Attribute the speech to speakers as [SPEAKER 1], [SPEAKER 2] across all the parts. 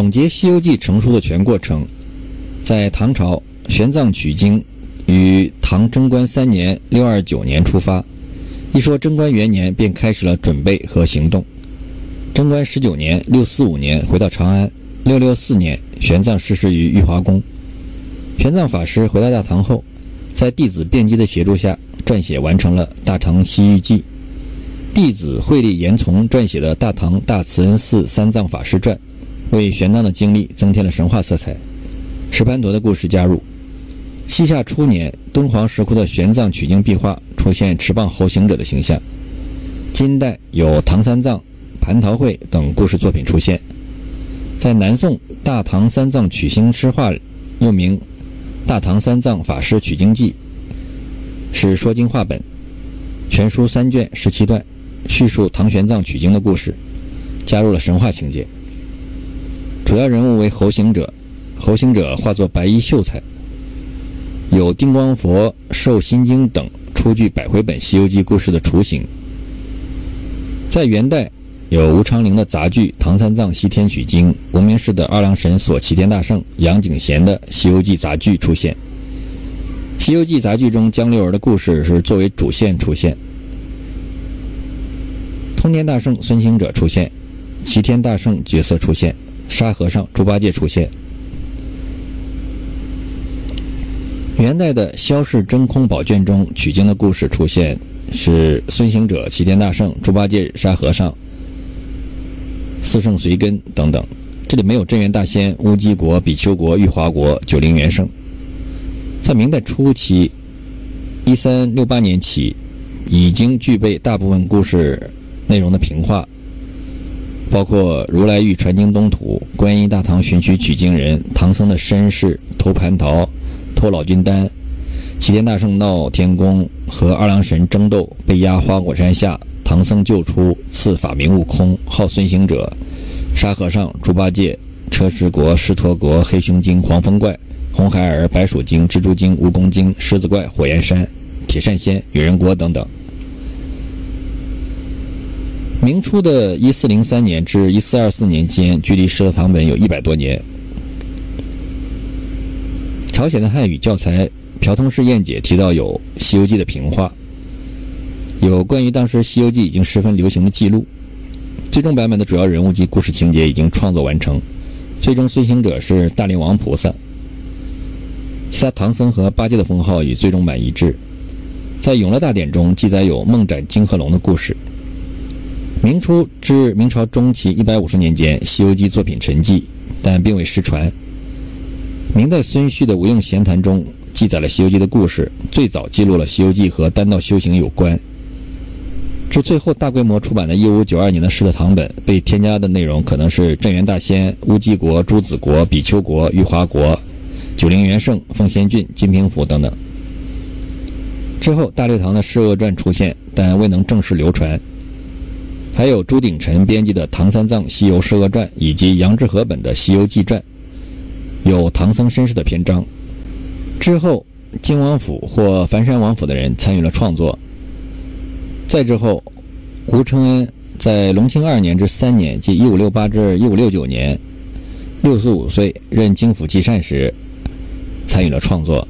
[SPEAKER 1] 总结《西游记》成书的全过程，在唐朝，玄奘取经于唐贞观三年（六二九年）出发，一说贞观元年便开始了准备和行动。贞观十九年（六四五年）回到长安，六六四年，玄奘逝世于玉华宫。玄奘法师回到大唐后，在弟子辩机的协助下，撰写完成了《大唐西域记》。弟子慧力严从撰写的《大唐大慈恩寺三藏法师传》，为玄奘的经历增添了神话色彩。石盘陀的故事加入。西夏初年，敦煌石窟的玄奘取经壁画出现持棒猴行者的形象。金代有唐三藏、蟠桃会等故事作品出现。在南宋《大唐三藏取经诗画》，又名《大唐三藏法师取经记》，是说经话本，全书三卷十七段。叙述唐玄奘取经的故事，加入了神话情节。主要人物为猴行者，猴行者化作白衣秀才。有定光佛授心经等出具百回本《西游记》故事的雏形。在元代，有吴昌龄的杂剧《唐三藏西天取经》，无名氏的二郎神锁齐天大圣，杨景贤的《西游记》杂剧出现。《西游记》杂剧中，江流儿的故事是作为主线出现。通天大圣孙行者出现，齐天大圣角色出现，沙和尚猪八戒出现。元代的《萧氏真空宝卷》中取经的故事出现是孙行者、齐天大圣、猪八戒、沙和尚、四圣随根等等，这里没有镇元大仙、乌鸡国、比丘国、玉华国、九灵元圣。在明代初期，一三六八年起，已经具备大部分故事。内容的平话，包括如来欲传经东土、观音大唐寻取取经人、唐僧的身世、偷蟠桃、偷老君丹、齐天大圣闹天宫和二郎神争斗、被压花果山下、唐僧救出、赐法名悟空、号孙行者、沙和尚、猪八戒、车迟国、狮驼国、黑熊精、黄风怪、红孩儿、白鼠精、蜘蛛精、蜈蚣精、狮子怪、火焰山、铁扇仙、女人国等等。明初的一四零三年至一四二四年间，距离石头堂本有一百多年。朝鲜的汉语教材《朴通式燕解》提到有《西游记》的评话，有关于当时《西游记》已经十分流行的记录。最终版本的主要人物及故事情节已经创作完成，最终孙行者是大灵王菩萨，其他唐僧和八戒的封号与最终版一致。在《永乐大典》中记载有梦斩金鹤龙的故事。明初至明朝中期一百五十年间，《西游记》作品沉寂，但并未失传。明代孙旭的《无用闲谈》中记载了《西游记》的故事，最早记录了《西游记》和丹道修行有关。至最后大规模出版的1592年的《石德堂本》，被添加的内容可能是镇元大仙、乌鸡国、朱子国、比丘国、玉华国、九灵元圣、奉仙郡、金平府等等。之后，大六堂的《释厄传》出现，但未能正式流传。还有朱鼎臣编辑的《唐三藏西游释厄传》，以及杨志和本的《西游记传》，有唐僧身世的篇章。之后，金王府或梵山王府的人参与了创作。再之后，吴承恩在隆庆二年至三年，即一五六八至一五六九年，六十五岁任京府记善时，参与了创作。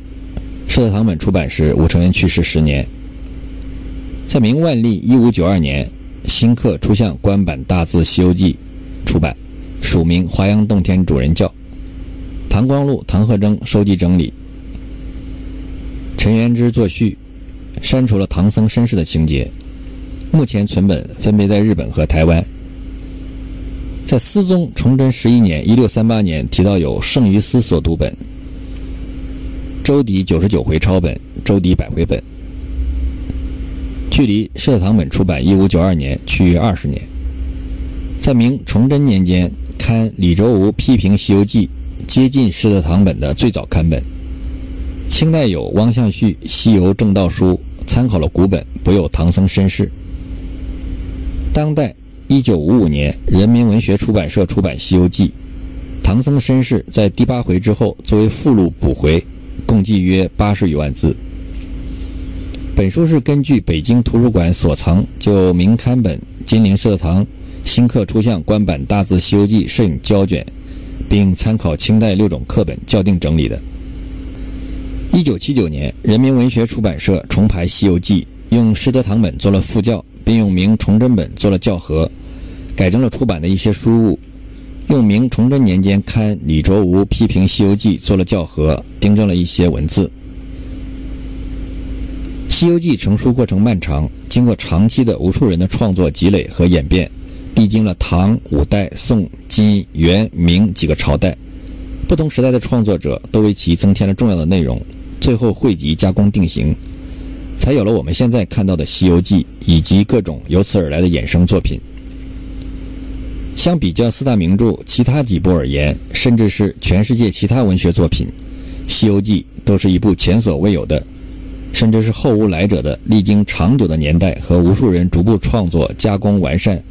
[SPEAKER 1] 《释德堂本》出版时，吴承恩去世十年。在明万历一五九二年。新刻出相官版大字《西游记》出版，署名华阳洞天主人教。唐光禄、唐鹤征收集整理，陈元之作序，删除了唐僧身世的情节。目前存本分别在日本和台湾。在思宗崇祯十一年（一六三八年）提到有圣于斯所读本，周底九十九回抄本，周底百回本。距离《社堂本》出版一五九二年趋于二十年。在明崇祯年间，刊李周吾批评《西游记》，接近《社堂本》的最早刊本。清代有汪象旭《西游正道书》，参考了古本，补有唐僧身世。当代一九五五年，人民文学出版社出版《西游记》，唐僧身世在第八回之后作为附录补回，共计约八十余万字。本书是根据北京图书馆所藏就明刊本金陵社堂新刻出相官版大字《西游记》摄影胶卷，并参考清代六种课本校订整理的。一九七九年，人民文学出版社重排《西游记》，用师德堂本做了副校，并用明崇祯本做了校核，改正了出版的一些书误。用明崇祯年间刊李卓吾批评《西游记》做了校核，订正了一些文字。《西游记》成书过程漫长，经过长期的无数人的创作积累和演变，历经了唐、五代、宋、金、元、明几个朝代，不同时代的创作者都为其增添了重要的内容。最后汇集加工定型，才有了我们现在看到的《西游记》以及各种由此而来的衍生作品。相比较四大名著其他几部而言，甚至是全世界其他文学作品，《西游记》都是一部前所未有的，甚至是后无来者的，历经长久的年代和无数人逐步创作、加工、完善，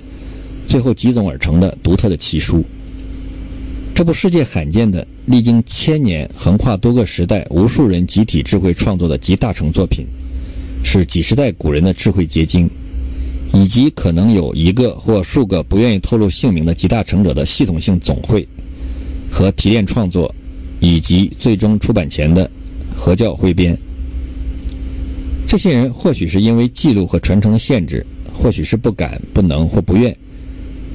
[SPEAKER 1] 最后集总而成的独特的奇书。这部世界罕见的、历经千年、横跨多个时代、无数人集体智慧创作的集大成作品，是几十代古人的智慧结晶，以及可能有一个或数个不愿意透露姓名的集大成者的系统性总汇和提炼创作，以及最终出版前的合教汇编。这些人或许是因为记录和传承的限制，或许是不敢、不能或不愿，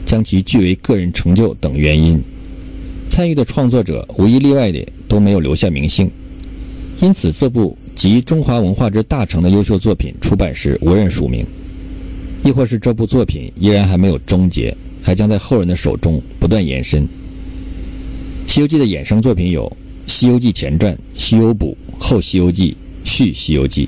[SPEAKER 1] 将其据为个人成就等原因。参与的创作者无一例外的都没有留下名姓，因此这部集中华文化之大成的优秀作品出版时无人署名，亦或是这部作品依然还没有终结，还将在后人的手中不断延伸。《西游记》的衍生作品有《西游记前传》《西游补》《后西游记》《续西游记》。